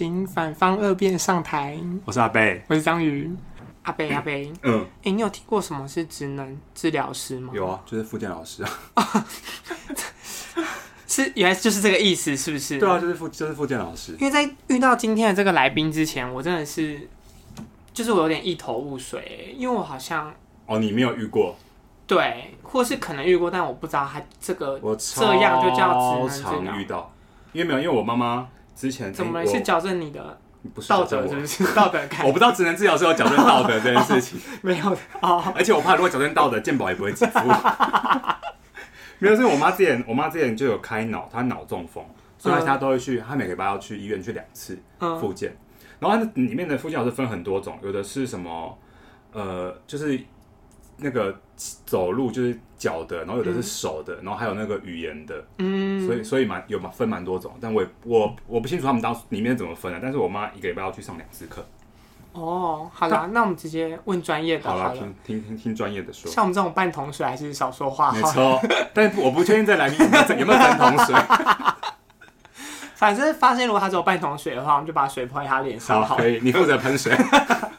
请反方二辩上台。我是阿贝，我是章鱼。阿贝，阿贝，嗯，哎、欸，你有听过什么是职能治疗师吗？有啊，就是复健老师啊。是，原来就是这个意思，是不是？对啊，就是复就是复健老师。因为在遇到今天的这个来宾之前，我真的是，就是我有点一头雾水，因为我好像哦，你没有遇过，对，或是可能遇过，但我不知道他这个我这样就叫职能治疗。常遇到，因为没有，因为我妈妈之前怎么是矫正你的？不是道德是不是 道德感？我不知道职能治疗是有矫正道德 这件事情，没有哦。而且我怕如果矫正道德，健保也不会支付。没有，是我妈之前，我妈之前就有开脑，她脑中风，所以她都会去，她每个礼拜要去医院去两次复健。然后它里面的复健老师分很多种，有的是什么，呃，就是。那个走路就是脚的，然后有的是手的，嗯、然后还有那个语言的，嗯，所以所以蛮有蛮分蛮多种，但我也我我不清楚他们当里面怎么分的，但是我妈一个礼拜要去上两次课。哦，好了，那我们直接问专业的好了，好听听听听专业的说。像我们这种半桶水还是少说话。没错，但是我不确定在来宾有没有有没有半桶水。反正发现如果他只有半桶水的话，我们就把水泼在他脸上好。好，可以，你负责喷水。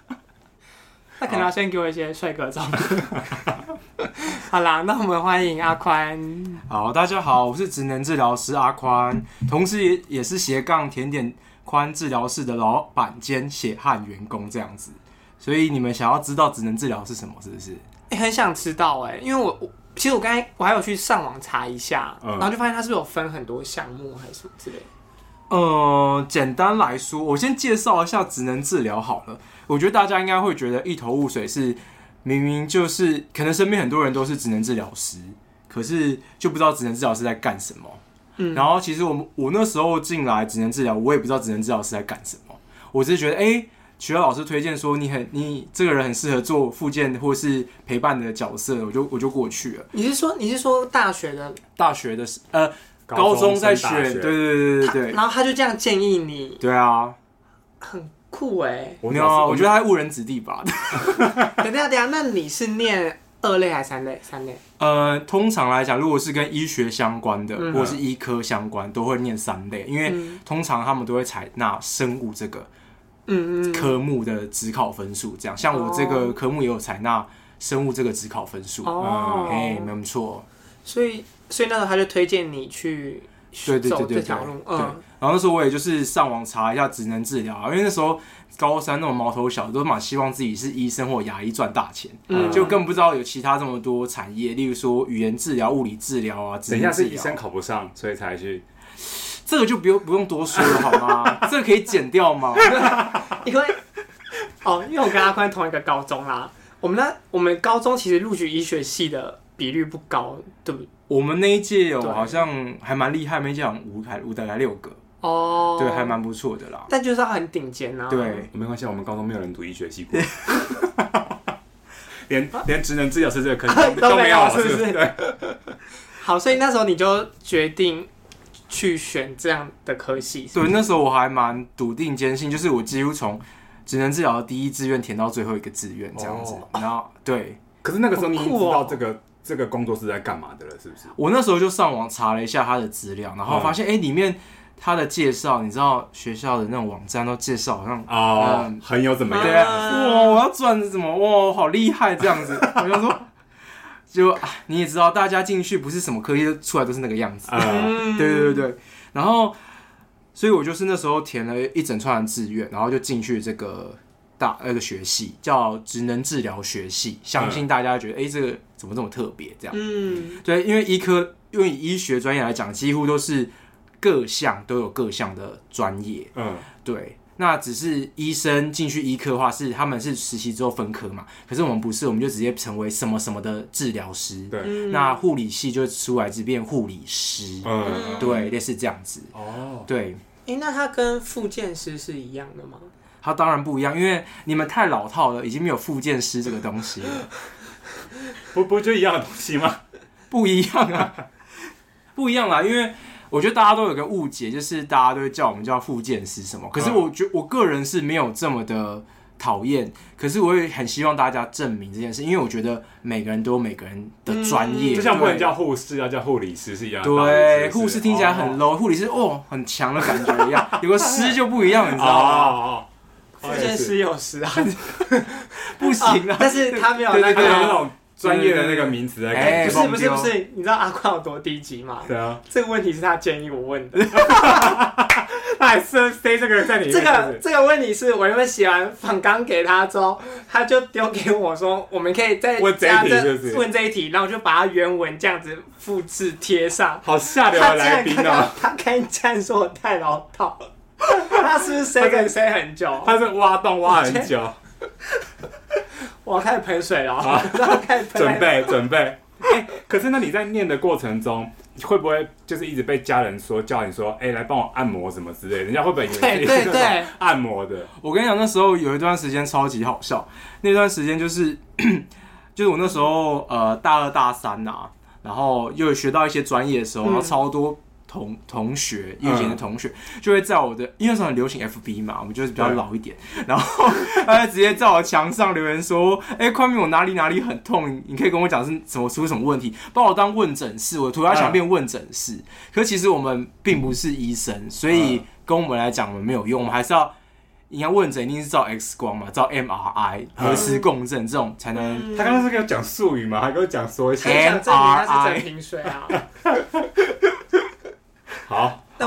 那可能要先给我一些帅哥照片。好啦，那我们欢迎阿宽。好，大家好，我是职能治疗师阿宽，同时也也是斜杠甜点宽治疗室的老板兼血汗员工这样子。所以你们想要知道职能治疗是什么，是不是？欸、很想知道哎、欸，因为我我其实我刚才我还有去上网查一下，嗯、然后就发现它是不是有分很多项目还是什么之类的。呃，简单来说，我先介绍一下职能治疗好了。我觉得大家应该会觉得一头雾水，是明明就是可能身边很多人都是职能治疗师，可是就不知道职能治疗师在干什么。嗯，然后其实我们我那时候进来职能治疗，我也不知道职能治疗师在干什么。我只是觉得，哎、欸，学校老师推荐说你很你这个人很适合做附件或是陪伴的角色，我就我就过去了。你是说你是说大学的大学的呃高中在选？对对对对对。然后他就这样建议你？对啊，很。酷哎、欸！我有啊，我觉得他误人子弟吧。等一下，等一下，那你是念二类还是三类？三类。呃，通常来讲，如果是跟医学相关的，嗯、或者是医科相关，都会念三类，因为通常他们都会采纳生物这个嗯科目的指考分数。这样，像我这个科目也有采纳生物这个指考分数。哦，哎，没错。所以，所以那时候他就推荐你去。对对对对这条路，嗯，然后那时候我也就是上网查一下职能治疗，因为那时候高三那种毛头小都蛮希望自己是医生或牙医赚大钱，嗯，就更不知道有其他这么多产业，例如说语言治疗、物理治疗啊。等一下是医生考不上，所以才去，这个就不用不用多说了好吗？这个可以剪掉吗？因为哦，因为我跟阿宽同一个高中啦，我们那我们高中其实录取医学系的比率不高，对不对？我们那一届有好像还蛮厉害，没讲五还五大概六个哦，对，还蛮不错的啦。但就是很顶尖啊。对，没关系，我们高中没有人读医学系过，连连职能治疗师这个科系都 没有，是不是？对。好，所以那时候你就决定去选这样的科系。对，那时候我还蛮笃定坚信，就是我几乎从职能治疗的第一志愿填到最后一个志愿这样子。然后对，可是那个时候你知道这个。这个工作是在干嘛的了？是不是？我那时候就上网查了一下他的资料，然后发现，哎、嗯，里面他的介绍，你知道学校的那种网站都介绍，好像哦，嗯、很有怎么样？对啊，哇，我要赚什么？哇，好厉害这样子。我就说，就你也知道，大家进去不是什么科技出来都是那个样子。嗯、对对对对。然后，所以我就是那时候填了一整串的志愿，然后就进去这个。大那个学系叫职能治疗学系，相信大家觉得，哎、嗯欸，这个怎么这么特别？这样，嗯，对，因为医科，因为以医学专业来讲，几乎都是各项都有各项的专业，嗯，对。那只是医生进去医科的话，是他们是实习之后分科嘛？可是我们不是，我们就直接成为什么什么的治疗师。对，那护理系就出来只变护理师，嗯，对，类似这样子。哦，对。哎、欸，那他跟复健师是一样的吗？他当然不一样，因为你们太老套了，已经没有复健师这个东西了。不不就一样的东西吗？不一样啊，不一样啦。因为我觉得大家都有个误解，就是大家都会叫我们叫复健师什么。可是我觉我个人是没有这么的讨厌，可是我也很希望大家证明这件事，因为我觉得每个人都有每个人的专业，就像不能叫护士，要叫护理师是一样的。对，护士听起来很 low，护理师哦很强的感觉一样，有个师就不一样，你知道吗？复健师有师啊，不行啊，但是他没有那个。专业的那个名词哎，不是不是不是，你知道阿宽有多低级吗？对啊，这个问题是他建议我问的，他还是塞这个在里面。这个这个问题是我原本写完访纲给他之后，他就丢给我说，我们可以再加这问这一题，然后我就把它原文这样子复制贴上。好下流的来宾啊！他看这样说我太老套了，他是不是塞跟塞很久？他是挖洞挖很久。我要开始喷水了，啊、准备准备。哎、欸，可是那你在念的过程中，会不会就是一直被家人说叫你说，哎、欸，来帮我按摩什么之类的？人家会不会以为你是按摩的？我跟你讲，那时候有一段时间超级好笑。那段时间就是，就是我那时候呃大二大三呐、啊，然后又有学到一些专业的时候，然后超多。同同学，以前的同学就会在我的，因为那时候很流行 FB 嘛，我们就是比较老一点，然后 他就直接在我墙上留言说：“哎，宽明，我哪里哪里很痛，你可以跟我讲是怎么出什么问题，把我当问诊室，我涂鸦墙变问诊室。可其实我们并不是医生，所以跟我们来讲，我们没有用，我们还是要，你看问诊一定是照 X 光嘛，照 MRI 核磁共振这种才能。他刚刚是给我讲术语嘛，还给我讲说一些 MRI 啊。好，那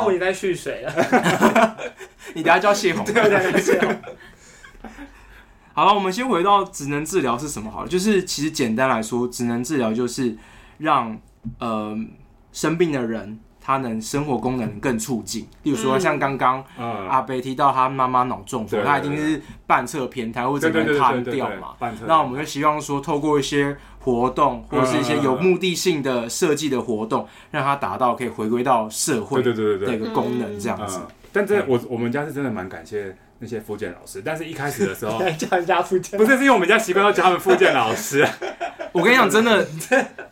我也在蓄水了。你等下就要泄洪。对对对。好了，我们先回到职能治疗是什么好了，就是其实简单来说，职能治疗就是让呃生病的人。他能生活功能更促进，例如说像刚刚阿北提到他妈妈脑中风，他一定是半侧偏瘫或者整个瘫掉嘛。那我们就希望说，透过一些活动或者是一些有目的性的设计的活动，让它达到可以回归到社会对对对对的一个功能这样子。但这我我们家是真的蛮感谢那些复健老师，但是一开始的时候 叫人家复健，不是是因为我们家习惯要叫他们复健老师。我跟你讲，真的，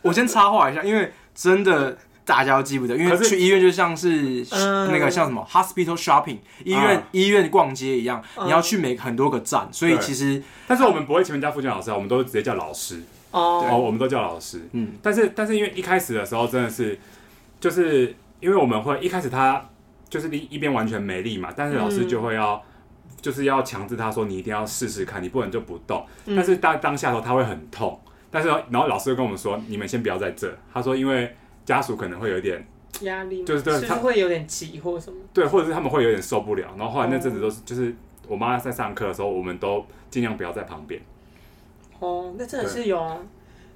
我先插话一下，因为真的。大家都记不得，因为去医院就像是那个像什么 hospital shopping，医院医院逛街一样，你要去每很多个站，所以其实，但是我们不会请人家复健老师啊，我们都直接叫老师哦，我们都叫老师，嗯，但是但是因为一开始的时候真的是，就是因为我们会一开始他就是一一边完全没力嘛，但是老师就会要就是要强制他说你一定要试试看，你不能就不动，但是当当下的时候他会很痛，但是然后老师就跟我们说，你们先不要在这，他说因为。家属可能会有点压力，就是对，他会有点急或什么，对，或者是他们会有点受不了。然后后来那阵子都是，就是我妈在上课的时候，我们都尽量不要在旁边。哦，那真的是有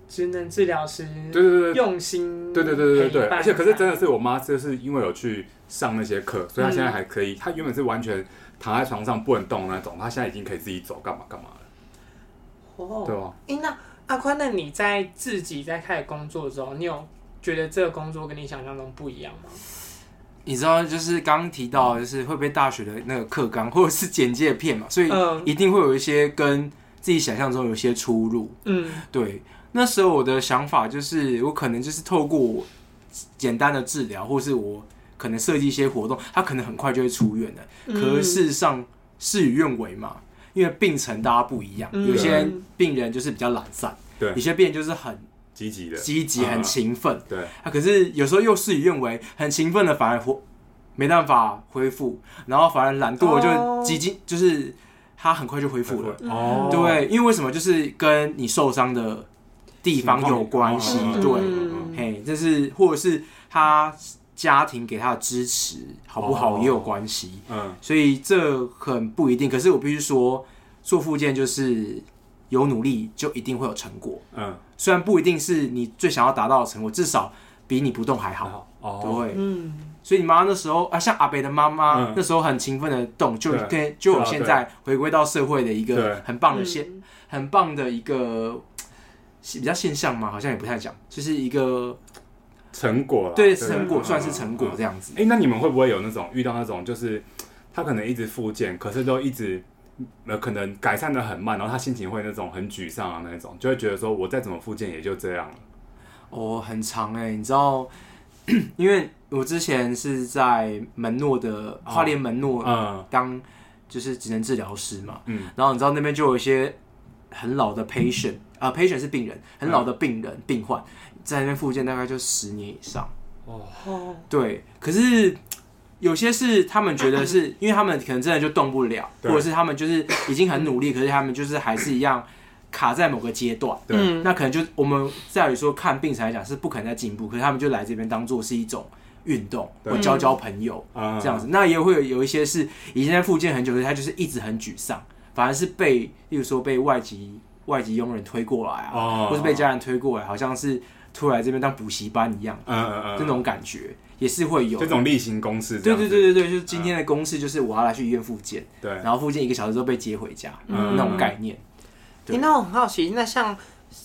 职能治疗师，对对对，用心，对对对对对，而且可是真的是我妈，就是因为有去上那些课，所以她现在还可以。她原本是完全躺在床上不能动那种，她现在已经可以自己走，干嘛干嘛了。哦，对吧？哎，那阿宽，那你在自己在开始工作的时候，你有？觉得这个工作跟你想象中不一样吗？你知道，就是刚刚提到，就是会被大学的那个课纲或者是简介片嘛，所以一定会有一些跟自己想象中有些出入。嗯，对。那时候我的想法就是，我可能就是透过简单的治疗，或是我可能设计一些活动，他可能很快就会出院的。嗯、可是事实上事与愿违嘛，因为病程大家不一样，嗯、有些病人就是比较懒散，对，有些病人就是很。积极的，积极很勤奋，啊，对啊，可是有时候又事与愿违，很勤奋的反而活没办法恢复，然后反而懒惰就积极，就是他很快就恢复了。哦，对，因为为什么？就是跟你受伤的地方有关系，哦，对，嗯，嘿，这是或者是他家庭给他的支持好不好也有关系，嗯，所以这很不一定。可是我必须说，做复健就是。有努力就一定会有成果，嗯，虽然不一定是你最想要达到的成果，至少比你不动还好，哦，对，嗯，所以你妈那时候啊，像阿北的妈妈那时候很勤奋的动，就跟就有现在回归到社会的一个很棒的现，很棒的一个比较现象嘛，好像也不太讲，就是一个成果，对，成果算是成果这样子。哎，那你们会不会有那种遇到那种，就是他可能一直复健，可是都一直。呃可能改善的很慢，然后他心情会那种很沮丧啊，那种就会觉得说，我再怎么复健也就这样了。哦，很长哎、欸，你知道，因为我之前是在门诺的花莲门诺当就是职能治疗师嘛，嗯，然后你知道那边就有一些很老的 patient 啊、，patient 是病人，很老的病人、嗯、病患在那边复健大概就十年以上，哦，对，可是有些是他们觉得是 因为他们可能真的就动不了，或者是他们就是已经很努力，可是他们就是还是一样卡在某个阶段，对，那可能就我们在于说看病才来讲是不可能再进步，可是他们就来这边当做是一种。运动，或交交朋友，这样子，那也会有有一些是已经在复健很久的，他就是一直很沮丧，反而是被，例如说被外籍外籍佣人推过来啊，或是被家人推过来，好像是突然这边当补习班一样，嗯嗯嗯，这种感觉也是会有，这种例行公事，对对对对对，就是今天的公事就是我要来去医院复健，对，然后复健一个小时之后被接回家，嗯那种概念。那我很好奇，那像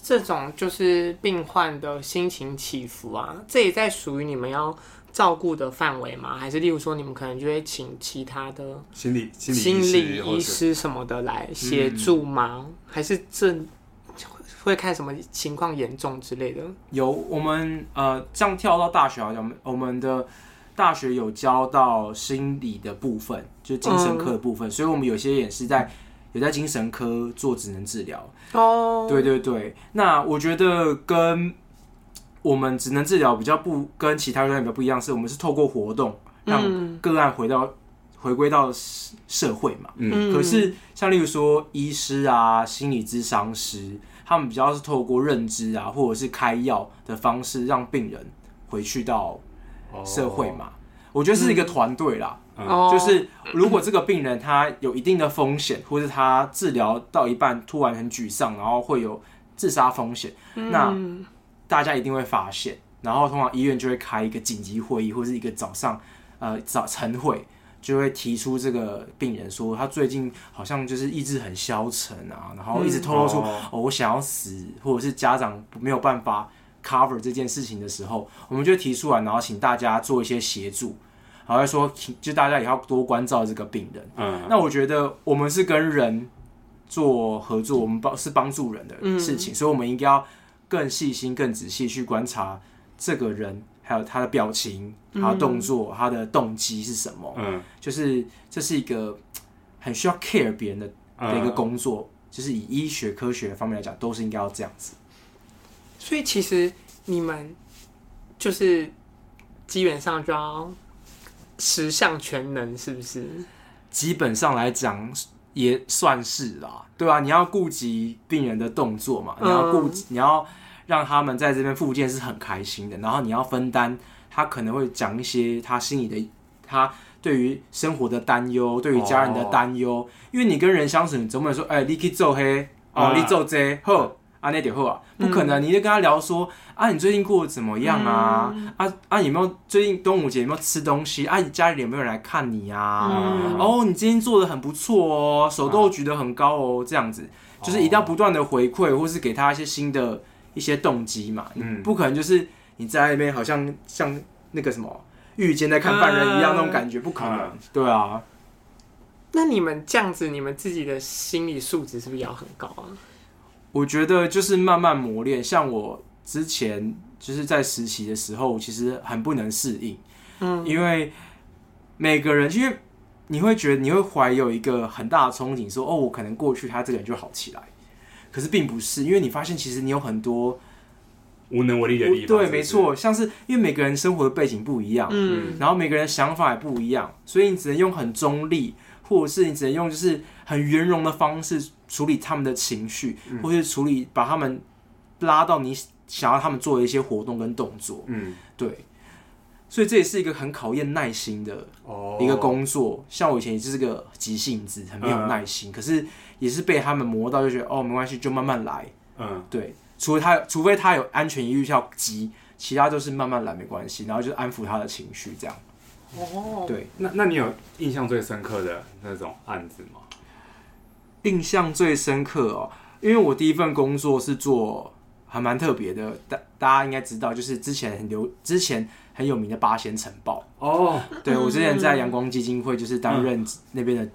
这种就是病患的心情起伏啊，这也在属于你们要。照顾的范围吗？还是例如说，你们可能就会请其他的心理心理医师什么的来协助吗？嗯、还是这会看什么情况严重之类的？有，我们呃，这样跳到大学好像我们的大学有教到心理的部分，就是精神科的部分，嗯、所以我们有些也是在有在精神科做职能治疗。哦，对对对，那我觉得跟。我们只能治疗比较不跟其他专业比较不一样，是我们是透过活动让个案回到、嗯、回归到社会嘛。嗯，可是像例如说医师啊、心理咨商师，他们比较是透过认知啊，或者是开药的方式，让病人回去到社会嘛。哦、我觉得是一个团队啦，嗯、就是如果这个病人他有一定的风险，或是他治疗到一半突然很沮丧，然后会有自杀风险，嗯、那。大家一定会发现，然后通常医院就会开一个紧急会议，或是一个早上，呃，早晨会，就会提出这个病人说他最近好像就是意志很消沉啊，然后一直透露出、嗯、哦，我想要死，或者是家长没有办法 cover 这件事情的时候，我们就提出来，然后请大家做一些协助，好像说就大家也要多关照这个病人。嗯，那我觉得我们是跟人做合作，我们帮是帮助人的事情，嗯、所以我们应该要。更细心、更仔细去观察这个人，还有他的表情、他的动作、他的动机是什么。嗯，就是这是一个很需要 care 别人的的一个工作，嗯、就是以医学科学方面来讲，都是应该要这样子。所以其实你们就是基本上就要十项全能，是不是？基本上来讲也算是啦，对吧、啊？你要顾及病人的动作嘛，你要顾及，你要。让他们在这边复健是很开心的，然后你要分担，他可能会讲一些他心里的，他对于生活的担忧，对于家人的担忧。Oh. 因为你跟人相处，你总不能说，哎、欸，你去做黑，哦，uh. 你做这好，啊，那点好啊，不可能。你就跟他聊说，啊，你最近过得怎么样啊？嗯、啊啊，有没有最近端午节有没有吃东西？啊，你家里有没有人来看你啊？嗯、哦，你今天做的很不错哦，手都举得很高哦，这样子，就是一定要不断的回馈，或是给他一些新的。一些动机嘛，嗯，不可能就是你在那边好像像那个什么狱监在看犯人一样那种感觉，不可能，嗯、对啊。那你们这样子，你们自己的心理素质是不是要很高啊？我觉得就是慢慢磨练。像我之前就是在实习的时候，其实很不能适应，嗯，因为每个人，因为你会觉得你会怀有一个很大的憧憬，说哦，我可能过去他这个人就好起来。可是并不是，因为你发现其实你有很多无能为力的地方。对，没错，像是因为每个人生活的背景不一样，嗯，然后每个人想法也不一样，所以你只能用很中立，或者是你只能用就是很圆融的方式处理他们的情绪，嗯、或是处理把他们拉到你想要他们做的一些活动跟动作，嗯，对。所以这也是一个很考验耐心的一个工作。哦、像我以前也是个急性子，很没有耐心，嗯、可是。也是被他们磨到，就觉得哦，没关系，就慢慢来。嗯，对，除非他，除非他有安全疑虑要急，其他都是慢慢来，没关系。然后就安抚他的情绪，这样。哦，对，那那你有印象最深刻的那种案子吗？印象最深刻哦，因为我第一份工作是做还蛮特别的，大大家应该知道，就是之前很流之前。很有名的八仙尘爆哦，对，我之前在阳光基金会就是担任那边的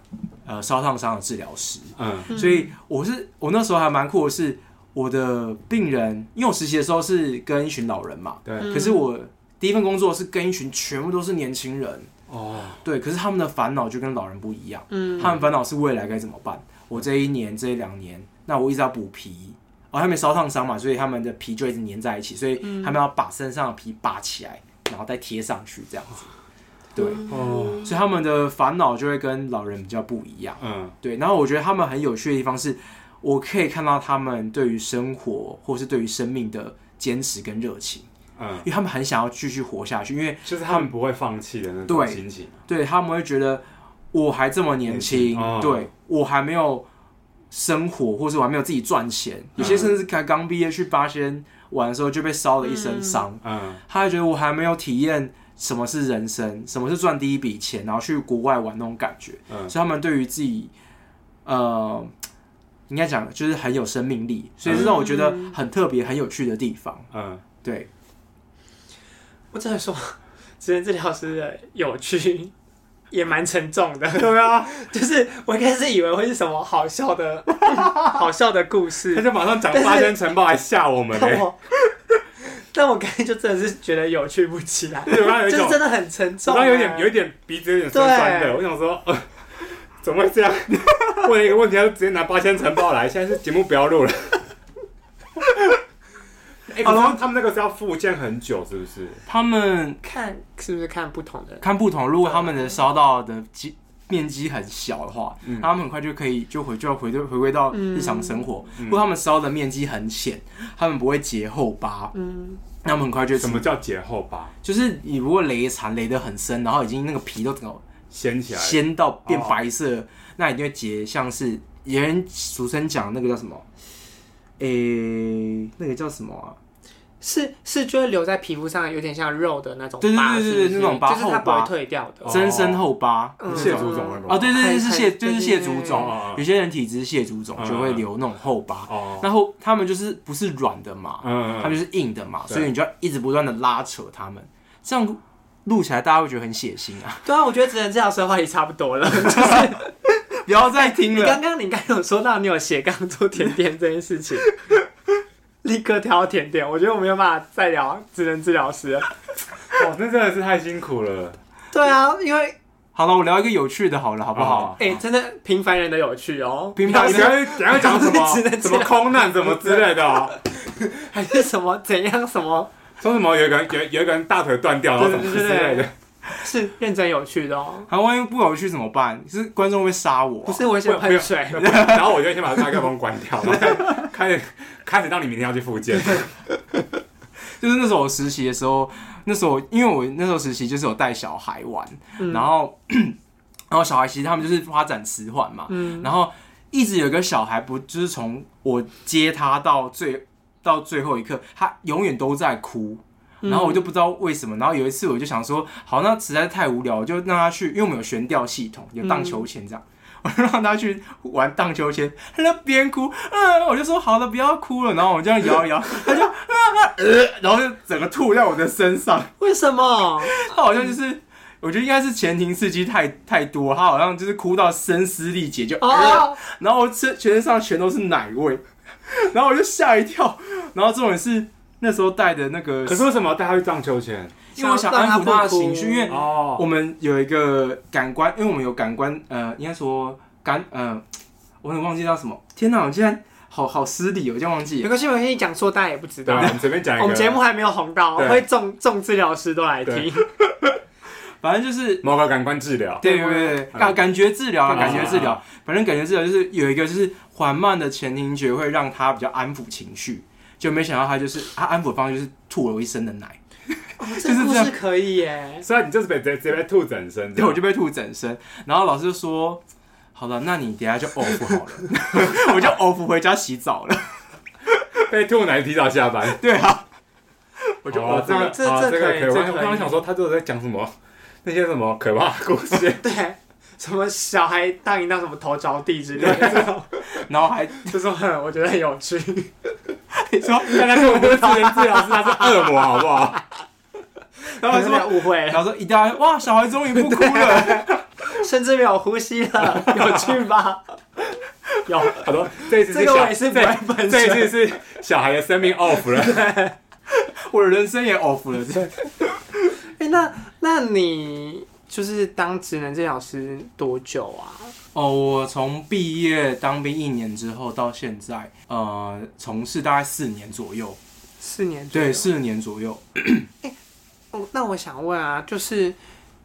呃烧烫伤的治疗师，嗯，所以我是我那时候还蛮酷的是我的病人，因为我实习的时候是跟一群老人嘛，对，可是我第一份工作是跟一群全部都是年轻人，哦，对，可是他们的烦恼就跟老人不一样，嗯，他们烦恼是未来该怎么办？我这一年、这一两年，那我一直要补皮，哦，他们烧烫伤嘛，所以他们的皮就一直粘在一起，所以他们要把身上的皮拔起来，然后再贴上去，这样子。对，哦，所以他们的烦恼就会跟老人比较不一样。嗯，对。然后我觉得他们很有趣的地方是，我可以看到他们对于生活或是对于生命的坚持跟热情。嗯，因为他们很想要继续活下去，因为就是他们不会放弃的那种心情。对，他们会觉得我还这么年轻，哦、对我还没有生活，或是我还没有自己赚钱。有些甚至才刚毕业去八仙玩的时候就被烧了一身伤。嗯，他还觉得我还没有体验。什么是人生？什么是赚第一笔钱，然后去国外玩那种感觉？嗯，所以他们对于自己，呃，应该讲就是很有生命力，所以是让我觉得很特别、很有趣的地方。嗯，对。我只能说，职能治疗师的有趣也蛮沉重的。对啊，就是我一开始以为会是什么好笑的、好笑的故事，他就马上讲八仙尘爆来吓我们嘞。但 我刚才就真的是觉得有趣不起来，就是真的很沉重，我刚有点有一点鼻子有点酸酸的，我想说，呃，怎么会这样？问一个问题，他就直接拿八仙尘爆来，现在是节目不要录了。哎，可能他们那个是要复健很久，是不是？他们看是不是看不同的？看不同，如果他们的烧到的面积很小的话，嗯、他们很快就可以就回就要回回归到日常生活。嗯、如果他们烧的面积很浅，他们不会结后疤。嗯，那他们很快就什么叫结后疤？就是你如果雷残雷得很深，然后已经那个皮都整个掀起来，掀到变白色，哦、那一定会结，像是有人俗称讲那个叫什么？诶、欸，那个叫什么啊？是是，就会留在皮肤上，有点像肉的那种疤，对对对对，那种疤，就是它不会退掉的，增生后疤，蟹足肿那种。哦，对对对，是蟹，就是蟹足肿。有些人体质蟹足肿就会留那种后疤，然后他们就是不是软的嘛，他们就是硬的嘛，所以你就要一直不断的拉扯他们，这样录起来大家会觉得很血腥啊。对啊，我觉得只能治疗师的话也差不多了，就是不要再听了。你刚刚你刚刚有说到你有斜杠做甜点这件事情。立刻挑甜点，我觉得我没有办法再聊职能治疗师了。哇，那真的是太辛苦了。对啊，因为好了，我聊一个有趣的，好了，好不好？哎，真的平凡人的有趣哦。平凡人，等下讲什么？什么空难，什么之类的，还是什么怎样？什么说什么？有一个人有有一个人大腿断掉了，什么之类的。是认真有趣的哦。好万一不有趣怎么办？是观众会杀我？不是，我先喷水，然后我就先把麦克风关掉，开始开始到你明天要去复健。就是那时候我实习的时候，那时候因为我那时候实习就是有带小孩玩，然后 然后小孩其实他们就是发展迟缓嘛，然后一直有个小孩不就是从我接他到最到最后一刻，他永远都在哭。然后我就不知道为什么，然后有一次我就想说，好，那实在是太无聊，我就让他去，因为我们有悬吊系统，有荡秋千这样，我就让他去玩荡秋千，他就边哭，嗯，我就说好了，不要哭了，然后我这样摇一摇，他就啊呃，然后就整个吐在我的身上，为什么？他好像就是，我觉得应该是前庭刺激太太多，他好像就是哭到声嘶力竭，就啊，然后身全身上全都是奶味，然后我就吓一跳，然后这种是。那时候带的那个，可是为什么要带他去荡秋千？因为我想安抚他的情绪，因为我们有一个感官，因为我们有感官，呃，应该说感，呃，我很忘记叫什么。天哪，我竟然好好失礼，我竟然忘记。没关系，我跟你讲错，大家也不知道。我们随便讲一个。我们节目还没有红到，会众众治疗师都来听。反正就是某个感官治疗，对对对，感感觉治疗啊，感觉治疗。反正感觉治疗就是有一个就是缓慢的前庭觉会让他比较安抚情绪。就没想到他就是他安抚方式就是吐了我一身的奶，哦、这个故事可以耶。所以你就是被直接被吐整身，对，我就被吐整身。然后老师就说：“好了，那你等下就 off 好了。”我就 off 回家洗澡了。被吐奶提早下班，对啊。我就哦，这个这这个可以。我刚刚想说他都在讲什么那些什么可怕的故事，对，什么小孩当一当什么头着地之类的，然后还就说很我觉得很有趣。你说，刚才是我们的职能治疗师，他是恶魔，好不好？然后说误会，然后说一定要哇，小孩终于不哭了，甚至没有呼吸了，有趣吧？有，好多这一次是小，这一次是小孩的生命 off 了，我的人生也 off 了。哎，那那你就是当职能治疗师多久啊？哦，我从毕业当兵一年之后到现在，呃，从事大概四年左右。四年左右。对，四年左右。欸，哦，那我想问啊，就是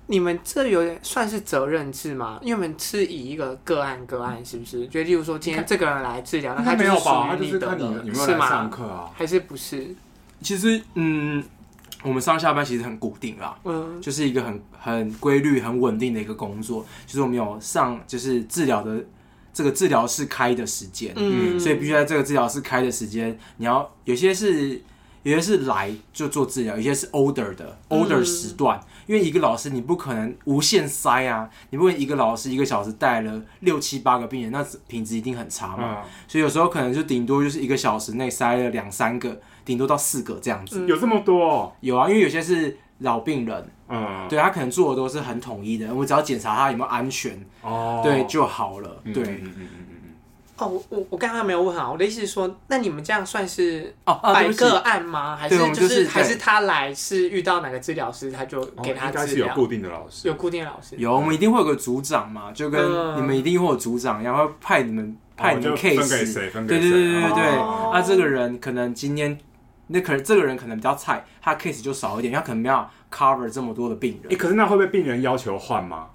你们这有点算是责任制吗？因为我们是以一个个案个案，是不是？就例如说今天这个人来治疗，那他没有吧？他就是看你有没有来上课啊？还是不是？其实，嗯。我们上下班其实很固定啦，嗯，就是一个很很规律、很稳定的一个工作。就是我们有上，就是治疗的这个治疗室开的时间，嗯，所以必须在这个治疗室开的时间，你要有些是有些是来就做治疗，有些是 order 的 order 时段。嗯，因为一个老师你不可能无限塞啊，你不能一个老师一个小时带了六七八个病人，那品质一定很差嘛。嗯，所以有时候可能就顶多就是一个小时内塞了两三个。顶多到四个这样子，有这么多？哦？有啊，因为有些是老病人，嗯，对他可能做的都是很统一的，我只要检查他有没有安全，哦，对就好了，对，嗯嗯嗯嗯哦，我我我刚刚没有问好，我的意思是说，那你们这样算是哦百个案吗？还是就是还是他来是遇到哪个治疗师，他就给他治疗？有固定的老师，有固定的老师，有，我们一定会有个组长嘛，就跟你们一定会有组长，然后派你们派你们 case，对对对对对，那这个人可能今天。那可能这个人可能比较菜，他 case 就少一点，他可能没有 cover 这么多的病人。可是那会不会病人要求换吗？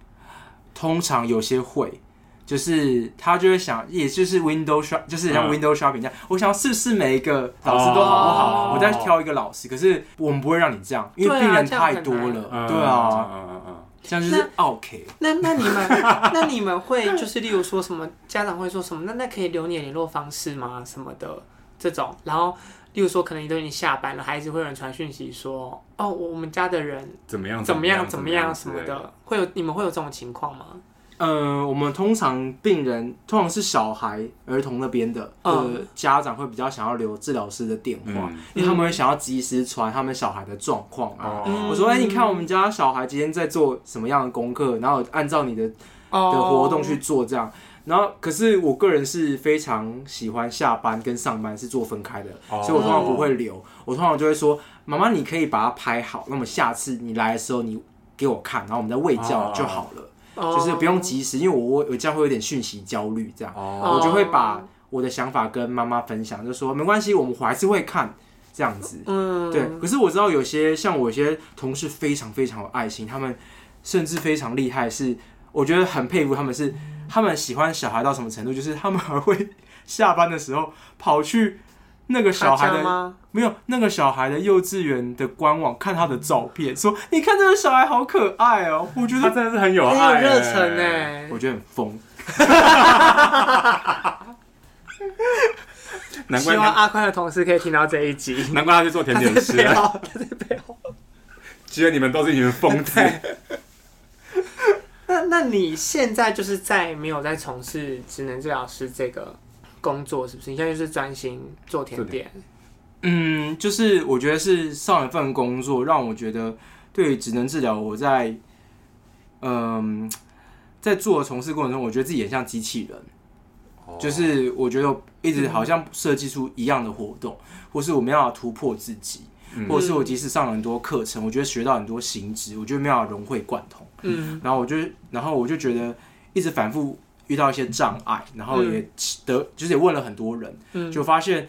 通常有些会，就是他就会想，也就是 window shop，就是像 window shopping 这样，嗯、我想要试试每一个老师都好不好，哦、我再挑一个老师。可是我们不会让你这样，因为病人太多了。对啊，对啊嗯嗯嗯，这样就是 OK。那那你们那你们会就是例如说什么家长会说什么？那那可以留你的联络方式吗？什么的这种，然后。例如说，可能你都已经下班了，孩子会有人传讯息说：“哦，我们家的人怎么样？怎么样？怎么样？什么的？”会有你们会有这种情况吗？呃，我们通常病人通常是小孩、儿童那边的呃家长会比较想要留治疗师的电话，嗯、因为他们会想要及时传他们小孩的状况啊。嗯、我说：“哎、欸，你看我们家小孩今天在做什么样的功课，然后按照你的的活动去做这样。”然后，可是我个人是非常喜欢下班跟上班是做分开的，oh. 所以我通常不会留。我通常就会说：“妈妈，你可以把它拍好，那么下次你来的时候你给我看，然后我们再喂教就好了，oh. 就是不用及时，因为我我这样会有点讯息焦虑，这样，oh. 我就会把我的想法跟妈妈分享，就说没关系，我们还是会看这样子。嗯，对。可是我知道有些像我有些同事非常非常有爱心，他们甚至非常厉害，是我觉得很佩服他们是。他们喜欢小孩到什么程度？就是他们还会下班的时候跑去那个小孩的没有那个小孩的幼稚园的官网看他的照片，说：“你看这个小孩好可爱哦！”我觉得他真的是很有爱，很有热忱哎，我觉得很疯。难怪希望阿宽的同事可以听到这一集。难怪他去做甜点师了。觉得你们都是一群疯子。那那你现在就是在没有在从事职能治疗师这个工作，是不是？你现在就是专心做甜点？嗯，就是我觉得是上一份工作让我觉得对于职能治疗，我在嗯在做的从事过程中，我觉得自己很像机器人。Oh. 就是我觉得一直好像设计出一样的活动，嗯、或是我们要突破自己。或者是我即使上了很多课程，我觉得学到很多行知，我觉得没有融会贯通。嗯，然后我就，然后我就觉得一直反复遇到一些障碍，然后也得就是也问了很多人，嗯，就发现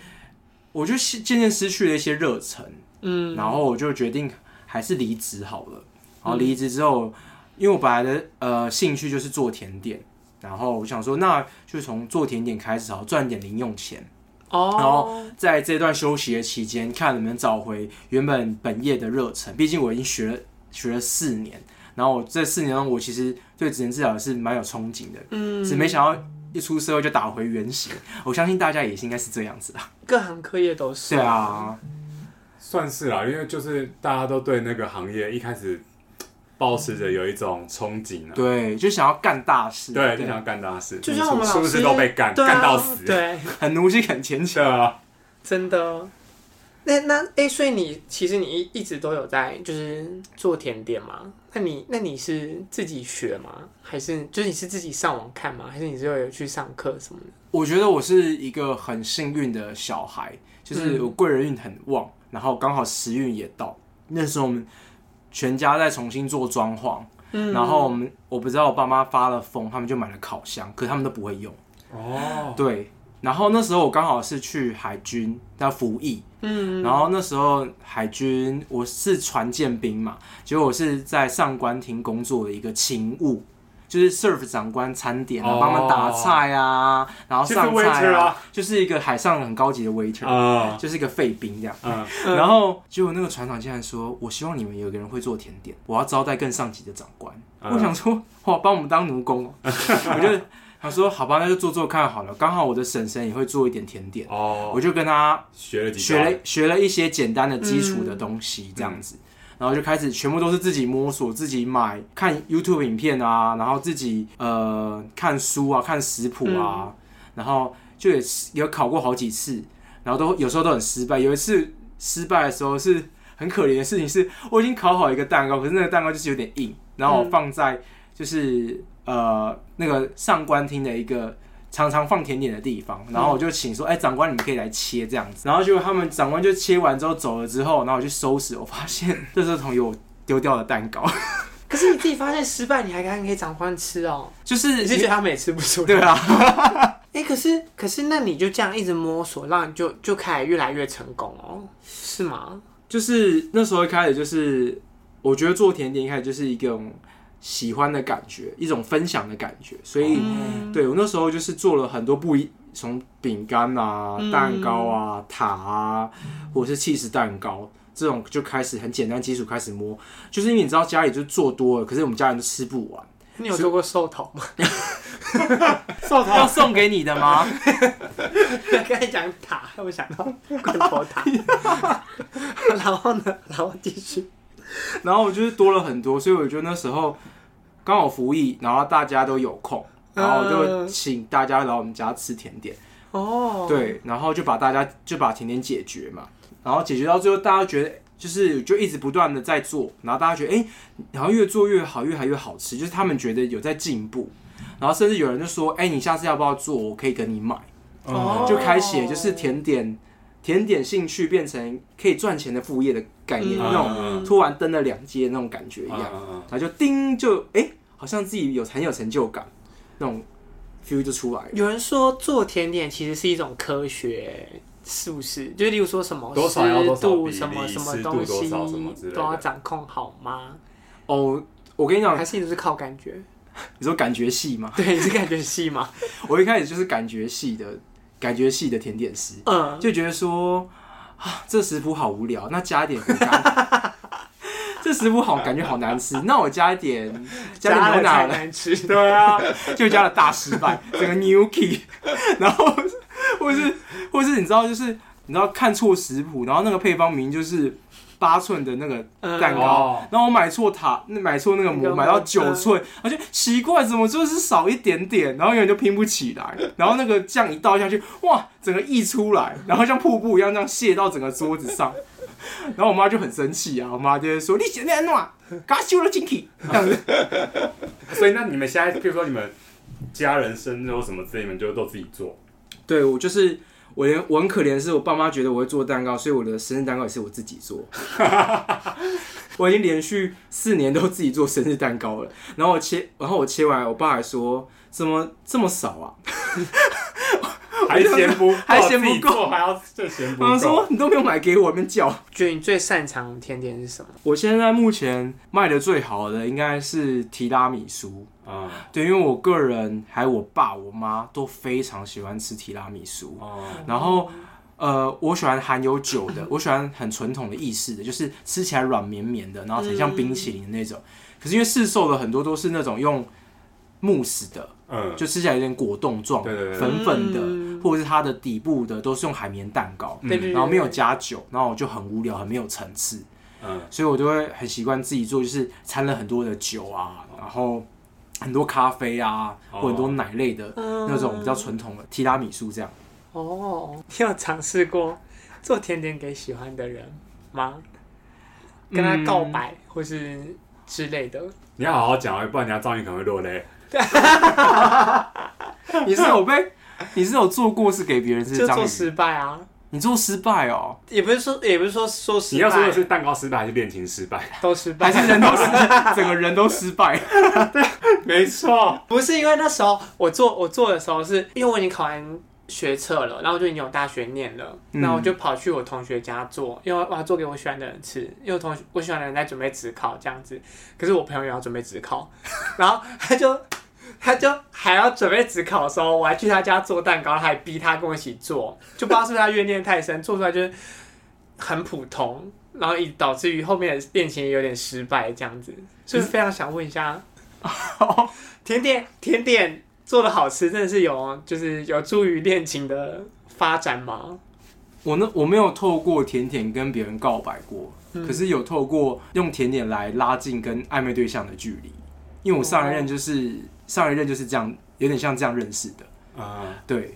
我就渐渐失去了一些热忱。嗯，然后我就决定还是离职好了。然后离职之后，因为我本来的呃兴趣就是做甜点，然后我想说，那就从做甜点开始，好赚点零用钱。哦，然后在这段休息的期间，看能不能找回原本本业的热忱。毕竟我已经学了学了四年，然后我这四年中，我其实对职能治疗是蛮有憧憬的。嗯，只没想到一出社会就打回原形。我相信大家也是应该是这样子的，各行各业都是。对啊，算是啦，因为就是大家都对那个行业一开始。抱持着有一种憧憬啊，对，就想要干大事，对，就想要干大事，就像我们老师是不是都被干干到死？对，很努力，很坚强啊，真的。那那哎，所以你其实你一一直都有在就是做甜点吗？那你那你是自己学吗？还是就是你是自己上网看吗？还是你是有去上课什么的？我觉得我是一个很幸运的小孩，就是我贵人运很旺，然后刚好时运也到，那时候我们。全家在重新做装潢，嗯、然后我们我不知道我爸妈发了疯，他们就买了烤箱，可他们都不会用。哦，对。然后那时候我刚好是去海军要服役，嗯，然后那时候海军我是船舰兵嘛，结果我是在上官厅工作的一个勤务，就是 serve 长官餐点啊，帮忙打菜啊，然后上菜啊，就是一个海上很高级的 waiter，就是一个废兵这样，嗯，然后结果那个船长竟然说，我希望你们有个人会做甜点，我要招待更上级的长官，我想说哇，帮我们当奴工，我觉得。他说：“好吧，那就做做看好了。刚好我的婶婶也会做一点甜点，哦，我就跟他学了几学了学了一些简单的基础的东西，这样子，嗯、然后就开始全部都是自己摸索、自己买、看 YouTube 影片啊，然后自己呃看书啊、看食谱啊，嗯、然后就也有考过好几次，然后都有时候都很失败。有一次失败的时候是很可怜的事情，是我已经烤好一个蛋糕，可是那个蛋糕就是有点硬，然后我放在就是。嗯”呃，那个上官厅的一个常常放甜点的地方，然后我就请说，哎、欸，长官，你们可以来切这样子。然后就他们长官就切完之后走了之后，然后我去收拾，我发现这是同有丢掉的蛋糕。可是你自己发现失败，你还敢给长官吃哦？就是你是觉得他们也吃不出来？对啊。哎、欸，可是可是那你就这样一直摸索，让你就就开始越来越成功哦？是吗？就是那时候一开始就是，我觉得做甜点一开始就是一个。喜欢的感觉，一种分享的感觉，所以、嗯、对我那时候就是做了很多不一，从饼干啊、嗯、蛋糕啊、塔啊，或者是起司蛋糕这种就开始很简单基础开始摸，就是因为你知道家里就做多了，可是我们家人都吃不完。你有做过寿桃吗？寿 桃要送给你的吗？刚才讲塔，我想到罐头塔。然后呢？然后继续。然后我就是多了很多，所以我觉得那时候刚好服役，然后大家都有空，然后我就请大家来我们家吃甜点。哦，对，然后就把大家就把甜点解决嘛，然后解决到最后，大家觉得就是就一直不断的在做，然后大家觉得哎，然后越做越好，越来越好吃，就是他们觉得有在进步，然后甚至有人就说，哎，你下次要不要做？我可以跟你买。哦，就开启就是甜点。甜点兴趣变成可以赚钱的副业的概念，嗯、那种突然登了两阶那种感觉一样，嗯、然后就叮就哎、欸，好像自己有很有成就感，那种 feel 就出来了。有人说做甜点其实是一种科学，是不是？就例如说什么湿度什么什么东西都要掌控好吗？哦，我跟你讲，还是一直是靠感觉？你说感觉系吗？对，你是感觉系吗？我一开始就是感觉系的。感觉系的甜点师，嗯，就觉得说啊，这食谱好无聊，那加一点。这食谱好，感觉好难吃，那我加一点，加点牛奶难吃，对啊，就加了大失败，整个 new key，然后或是或是你知道，就是你知道看错食谱，然后那个配方名就是。八寸的那个蛋糕，然后我买错塔，买错那个模，买到九寸，而且奇怪，怎么就是少一点点，然后永远就拼不起来，然后那个酱一倒下去，哇，整个溢出来，然后像瀑布一样这样泻到整个桌子上，然后我妈就很生气啊，我妈就会说：“你现在弄啊，嘎修了进去。”这样子。所以那你们现在，比如说你们家人生日或什么之类，你们就都自己做？对，我就是。我连我很可怜的是，我爸妈觉得我会做蛋糕，所以我的生日蛋糕也是我自己做。我已经连续四年都自己做生日蛋糕了。然后我切，然后我切完，我爸还说：“怎么这么少啊？” 还嫌不还嫌不够，还要再嫌不够。他说：“你都没有买给我，那边叫。”觉得你最擅长的甜点是什么？我现在目前卖的最好的应该是提拉米苏啊，嗯、对，因为我个人还有我爸我妈都非常喜欢吃提拉米苏。嗯、然后呃，我喜欢含有酒的，我喜欢很传统的意式的，就是吃起来软绵绵的，然后很像冰淇淋的那种。嗯、可是因为市售的很多都是那种用慕斯的。嗯，就吃起来有点果冻状，对对对，粉粉的，嗯、或者是它的底部的都是用海绵蛋糕，嗯、然后没有加酒，然后我就很无聊，很没有层次，嗯，所以我就会很习惯自己做，就是掺了很多的酒啊，然后很多咖啡啊，哦、或很多奶类的那种比较传统的提拉米苏这样。哦，你有尝试过做甜点给喜欢的人吗？跟他告白、嗯、或是之类的？你要好好讲，不然人家赵云可能会落泪。你是有被，你是有做过是给别人是做失败啊？你做失败哦？也不是说，也不是说说失败。你要说的是蛋糕失败还是恋情失败？都失败，还是人都失，整个人都失败？对，没错。不是因为那时候我做我做的时候，是因为我已经考完学测了，然后我就已经有大学念了，然后我就跑去我同学家做，因为我要做给我喜欢的人吃，因为我同学我喜欢的人在准备职考这样子，可是我朋友也要准备职考，然后他就。他就还要准备指考的时候，我还去他家做蛋糕，他还逼他跟我一起做，就不知道是不是他怨念太深，做出来就是很普通，然后以导致于后面的恋情也有点失败这样子，所以非常想问一下，甜点甜点做的好吃，真的是有就是有助于恋情的发展吗？我呢，我没有透过甜点跟别人告白过，嗯、可是有透过用甜点来拉近跟暧昧对象的距离，因为我上一任就是。上一任就是这样，有点像这样认识的啊。Uh, 对，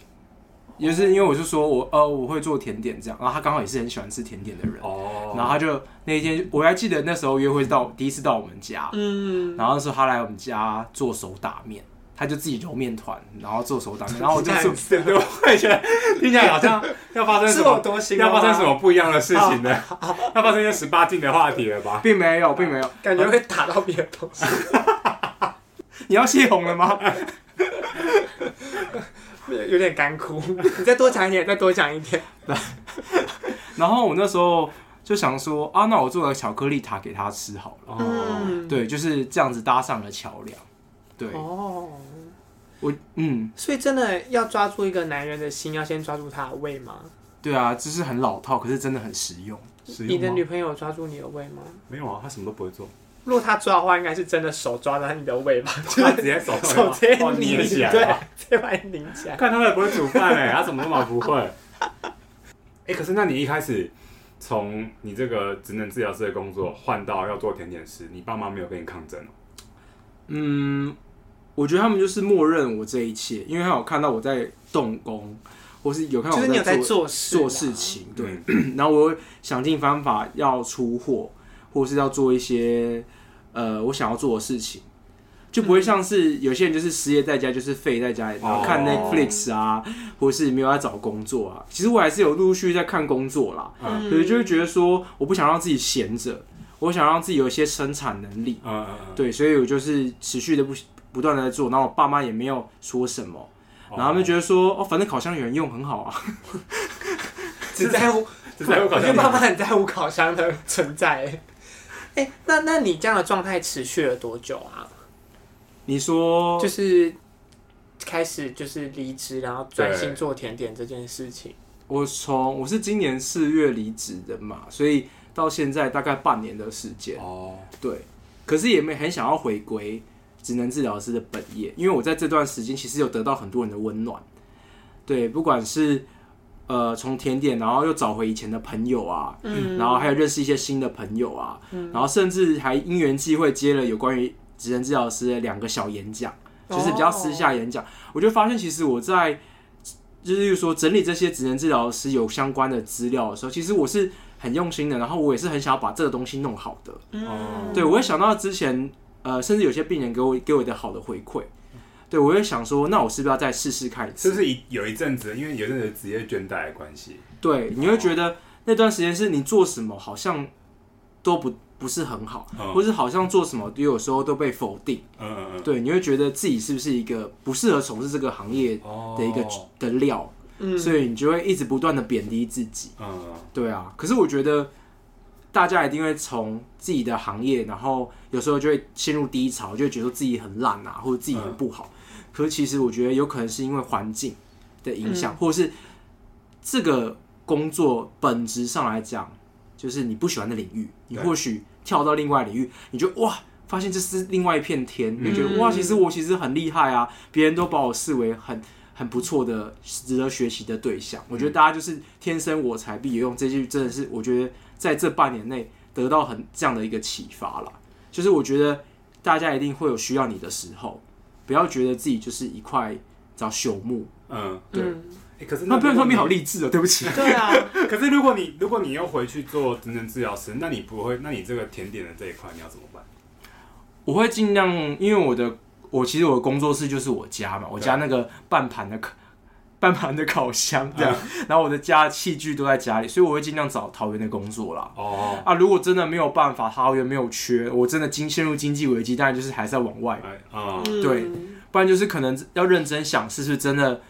也就是因为我就说我呃我会做甜点这样，然后他刚好也是很喜欢吃甜点的人，oh. 然后他就那一天我还记得那时候约会到第一次到我们家，嗯，然后那时候他来我们家做手打面，他就自己揉面团，然后做手打面，然后我就做，对，我也觉得听起来好像 要发生什么要发生什么不一样的事情呢？要发生一些十八禁的话题了吧？并没有，并没有，感觉会打到别的东西。你要泄洪了吗？有点干枯，你再多讲一点，再多讲一点。然后我那时候就想说啊，那我做个巧克力塔给他吃好了。哦，对，就是这样子搭上了桥梁。对哦，我嗯，所以真的要抓住一个男人的心，要先抓住他的胃吗？对啊，这是很老套，可是真的很实用。实用。你的女朋友抓住你的胃吗？没有啊，她什么都不会做。如果他抓的话，应该是真的手抓着你的胃吧？他直接手手直接拧起来，对，直接把你拧起来。看他也不会煮饭哎，他 怎么那么不会？哎、欸，可是那你一开始从你这个职能治疗师的工作换到要做甜点师，你爸妈没有跟你抗争？嗯，我觉得他们就是默认我这一切，因为他有看到我在动工，或是有看到我在做做事情，对。然后我会想尽方法要出货。或是要做一些呃我想要做的事情，就不会像是有些人就是失业在家，就是废在家里，然后看 Netflix 啊，或是没有在找工作啊。其实我还是有陆陆续续在看工作啦，嗯，所以就会觉得说我不想让自己闲着，我想让自己有一些生产能力，嗯，对，所以我就是持续的不不断的在做，然后我爸妈也没有说什么，然后他们觉得说哦，反正烤箱有人用很好啊，只在 乎只在乎烤箱，因为爸妈很在乎烤箱的存在。哎、欸，那那你这样的状态持续了多久啊？你说就是开始就是离职，然后专心做甜点这件事情。我从我是今年四月离职的嘛，所以到现在大概半年的时间。哦，对，可是也没很想要回归职能治疗师的本业，因为我在这段时间其实有得到很多人的温暖。对，不管是。呃，从甜点，然后又找回以前的朋友啊，嗯，然后还有认识一些新的朋友啊，嗯，然后甚至还因缘际会接了有关于职能治疗师的两个小演讲，就是比较私下演讲，哦，我就发现其实我在就是说整理这些职能治疗师有相关的资料的时候，其实我是很用心的，然后我也是很想要把这个东西弄好的，哦，对，我会想到之前呃，甚至有些病人给我给我的好的回馈。对，我也想说，那我是不是要再试试看一次？是不是一有一阵子，因为有一阵子职业倦怠的关系？对，你会觉得那段时间是你做什么好像都不不是很好，嗯、或是好像做什么有时候都被否定。嗯嗯嗯。对，你会觉得自己是不是一个不适合从事这个行业的一个的料？嗯。所以你就会一直不断的贬低自己。嗯。对啊，可是我觉得大家一定会从自己的行业，然后有时候就会陷入低潮，就会觉得自己很烂啊，或者自己很不好。嗯可是其实我觉得有可能是因为环境的影响，嗯、或者是这个工作本质上来讲，就是你不喜欢的领域，你或许跳到另外领域，你就哇，发现这是另外一片天，你就觉得哇，其实我其实很厉害啊，别人都把我视为很很不错的、值得学习的对象。我觉得大家就是天生我材必有用，这句真的是我觉得在这半年内得到很这样的一个启发了。就是我觉得大家一定会有需要你的时候。不要觉得自己就是一块叫朽木，嗯，对。欸、可是那不然说你好励志哦，对不起。对啊，可是如果你如果你要回去做职能治疗师，那你不会，那你这个甜点的这一块你要怎么办？我会尽量，因为我的我其实我的工作室就是我家嘛，我家那个半盘的半盘的烤箱这样，嗯、然后我的家器具都在家里，所以我会尽量找桃园的工作啦。哦啊，如果真的没有办法，桃园没有缺，我真的经陷入经济危机，当然就是还是要往外。啊、嗯，对，不然就是可能要认真想，是不是真的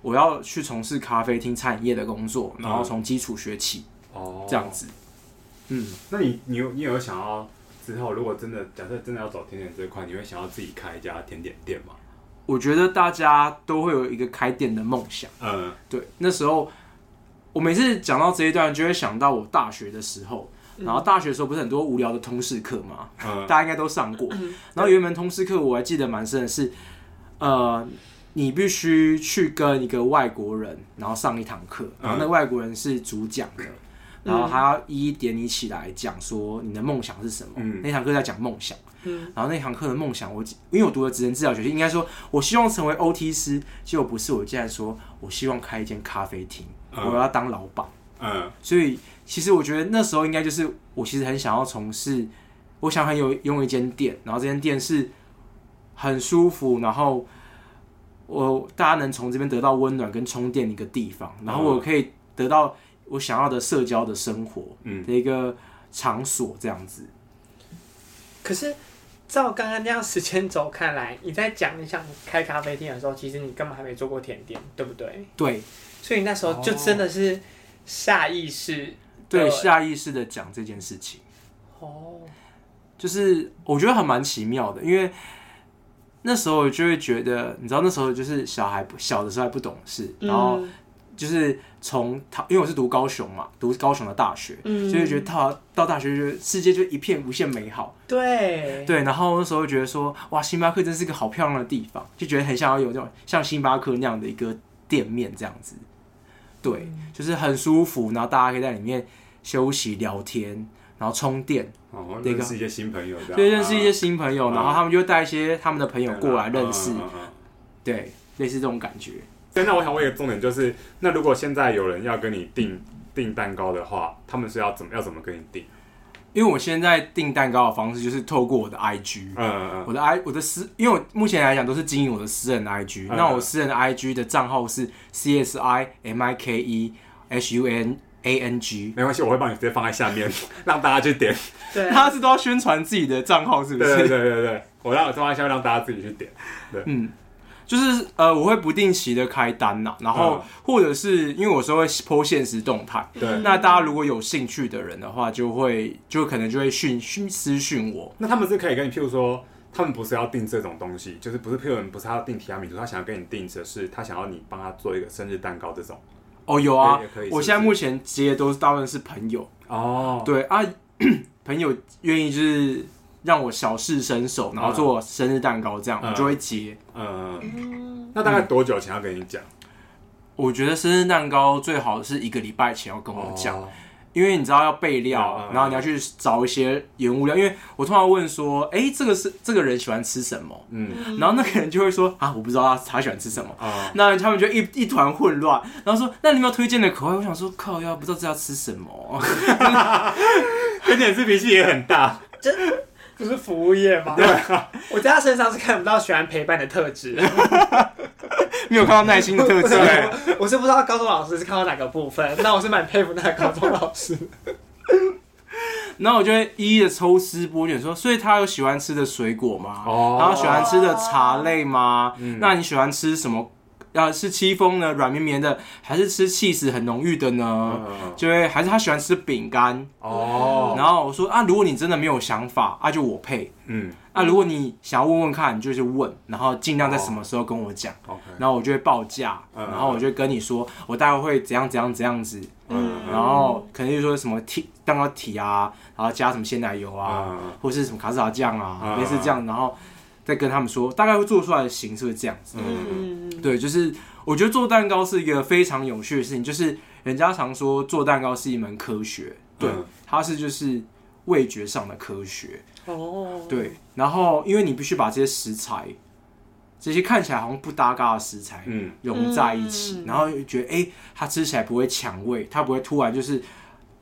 我要去从事咖啡厅餐饮业的工作，然后从基础学起。哦，这样子。嗯，那你你有你有想要之后，如果真的假设真的要走甜点这一块，你会想要自己开一家甜点店吗？我觉得大家都会有一个开店的梦想。嗯，对，那时候我每次讲到这一段，就会想到我大学的时候。然后大学的时候不是很多无聊的通识课嘛？嗯，大家应该都上过。然后有一门通识课我还记得蛮深的是，呃，你必须去跟一个外国人，然后上一堂课，然后那外国人是主讲的。然后还要一一点你起来讲说你的梦想是什么？嗯、那堂课在讲梦想。嗯、然后那堂课的梦想我，我因为我读了职能治疗学系，应该说我希望成为 OT 师，结果不是，我竟然说我希望开一间咖啡厅，嗯、我要当老板。嗯，所以其实我觉得那时候应该就是我其实很想要从事，我想很有拥有一间店，然后这间店是很舒服，然后我大家能从这边得到温暖跟充电的一个地方，然后我可以得到。我想要的社交的生活，嗯，的一个场所这样子。嗯、可是照刚刚那样时间轴看来，你在讲你想开咖啡店的时候，其实你根本还没做过甜点，对不对？对。所以那时候就真的是下意识，对，下意识的讲这件事情。哦。就是我觉得还蛮奇妙的，因为那时候我就会觉得，你知道那时候就是小孩小的时候还不懂事，然后。就是从他，因为我是读高雄嘛，读高雄的大学，嗯，所以觉得到到大学就世界就一片无限美好，对。对。然后那时候觉得说，哇，星巴克真是一个好漂亮的地方，就觉得很想要有这种像星巴克那样的一个店面这样子，对，嗯、就是很舒服，然后大家可以在里面休息聊天，然后充电，哦，认识一些新朋友，对，认识一些新朋友，然后他们就带一些他们的朋友过来认识，对，类似这种感觉。那我想问一个重点，就是那如果现在有人要跟你订订蛋糕的话，他们是要怎么要怎么跟你订？因为我现在订蛋糕的方式就是透过我的 IG，嗯嗯嗯，我的 I 我的私，因为我目前来讲都是经营我的私人的 IG，嗯、那我私人的 IG 的账号是 C S I M I K E H U N A N G，没关系，我会帮你直接放在下面，让大家去点。对，他是都要宣传自己的账号，是不是？对对对对，我让我放在下面，让大家自己去点。对，嗯。就是呃，我会不定期的开单呐，然后或者是因为我说会剖现实动态，对，那大家如果有兴趣的人的话，就会就可能就会讯讯私讯我。那他们是可以跟你，譬如说，他们不是要订这种东西，就是不是譬如不是他要订提拉米苏，他想要跟你订的是他想要你帮他做一个生日蛋糕这种。哦，有啊。我现在目前接的都是大部分是朋友哦，对啊，朋友愿意就是。让我小试身手，然后做生日蛋糕，这样、嗯、我就会接。嗯，嗯，那大概多久前要跟你讲？我觉得生日蛋糕最好是一个礼拜前要跟我讲，哦、因为你知道要备料，嗯、然后你要去找一些原物料。因为我通常问说，哎、欸，这个是这个人喜欢吃什么？嗯，然后那个人就会说啊，我不知道他他喜欢吃什么。嗯、那他们就一一团混乱，然后说，那你有没有推荐的口味？我想说，靠，要不知道这要吃什么？跟点是脾气也很大，真。不是服务业吗？对，我在他身上是看不到喜欢陪伴的特质，没有看到耐心的特质。我，我是不知道高中老师是看到哪个部分，那我是蛮佩服那个高中老师。然后我就会一一的抽丝剥茧说，所以他有喜欢吃的水果吗？哦，然后喜欢吃的茶类吗？嗯，那你喜欢吃什么？要是戚风呢，软绵绵的，还是吃起司很浓郁的呢？嗯、就会还是他喜欢吃饼干哦。然后我说啊，如果你真的没有想法，啊就我配。嗯。啊，如果你想要问问看，你就去问，然后尽量在什么时候跟我讲。哦、然后我就会报价，嗯、然后我就跟你说，我大概会怎样怎样怎样子。嗯。然后可能就说什么体蛋糕体啊，然后加什么鲜奶油啊，嗯、或是什么卡士达酱啊，嗯、类似这样，然后。再跟他们说，大概会做出来的形式会这样子。嗯，对，就是我觉得做蛋糕是一个非常有趣的事情。就是人家常说做蛋糕是一门科学，对，嗯、它是就是味觉上的科学。哦，对。然后因为你必须把这些食材，这些看起来好像不搭嘎的食材，嗯，融在一起，嗯、然后觉得哎、欸，它吃起来不会抢味，它不会突然就是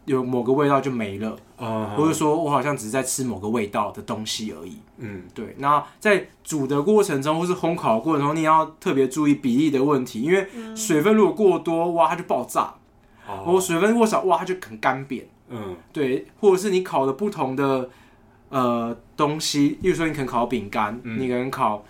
有某个味道就没了，哦，或者说我好像只是在吃某个味道的东西而已。嗯，对。那在煮的过程中，或是烘烤的过程中，你要特别注意比例的问题，因为水分如果过多，哇，它就爆炸；哦，我水分过少，哇，它就很干瘪。嗯，对，或者是你烤的不同的呃东西，例如说你可能烤饼干，嗯你可能烤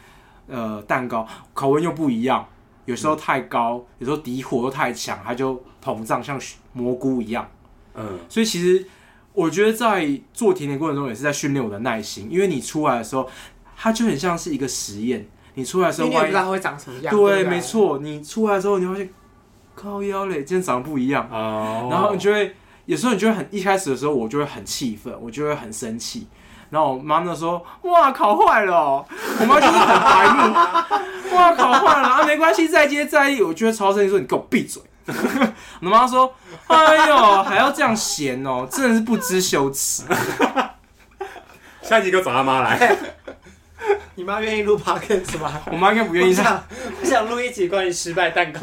呃蛋糕，烤温又不一样，有时候太高，有时候底火又太强，它就膨胀，像蘑菇一样。嗯，所以其实我觉得在做甜点过程中也是在训练我的耐心，因为你出来的时候，它就很像是一个实验。你出来的时候，你也不知道它会长什么样。对，对对，没错，你出来的时候，你会发现靠腰嘞，今天长得不一样。哦，然后你就会有时候你就会很一开始的时候，我就会很气愤，我就会很生气。然后我妈那时候哇烤坏了哦，我妈就是很白目，哇烤坏了啊没关系再接再厉，我就会超生气说你给我闭嘴。我妈说哎呦还要这样闲哦，真的是不知羞耻。下一集给我找他妈来，你妈愿意录 podcast 吗？我妈应该不愿意我想，我想录一集关于失败蛋糕。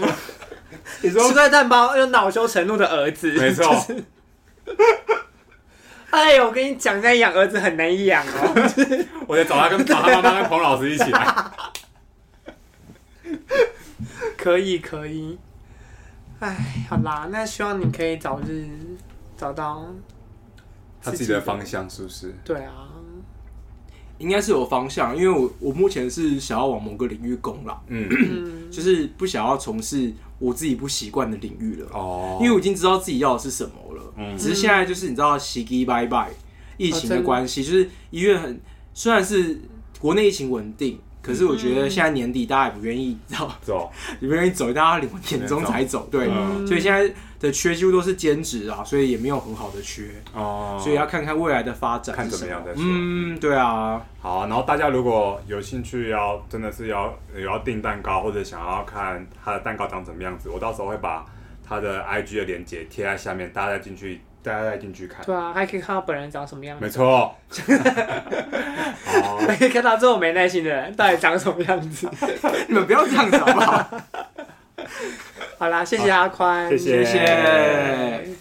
你失败蛋糕有恼羞成怒的儿子，没错就是 哎呦，我跟你讲，现在养儿子很难养哦。我得找他跟找他妈妈跟彭老师一起来。可以，可以。哎，好啦，那希望你可以早日找到他自己的方向是不是？对啊，应该是有方向，因为我我目前是想要往某个领域攻啦，嗯，嗯，就是不想要从事我自己不习惯的领域了。哦，因为我已经知道自己要的是什么了，嗯。只是现在就是你知道，喜基拜拜，疫情的。关系，就是医院很虽然是国内疫情稳定，可是我觉得现在年底大家也不愿意，走，也不愿意走，大家年年终才走，对，嗯。所以现在的缺几乎都是兼职啊，所以也没有很好的缺，哦，所以要看看未来的发展看是怎么样再说。嗯，对啊，好啊，然后大家如果有兴趣要真的是要有要订蛋糕，或者想要看他的蛋糕长什么样子，我到时候会把他的 IG 的链接贴在下面，大家再进去，大家再进去看。对啊，还可以看到本人长什么样子，没错。好，还可以看到这种没耐心的人到底长什么样子。你们不要这样子好不好？好啦，谢谢阿宽，谢谢。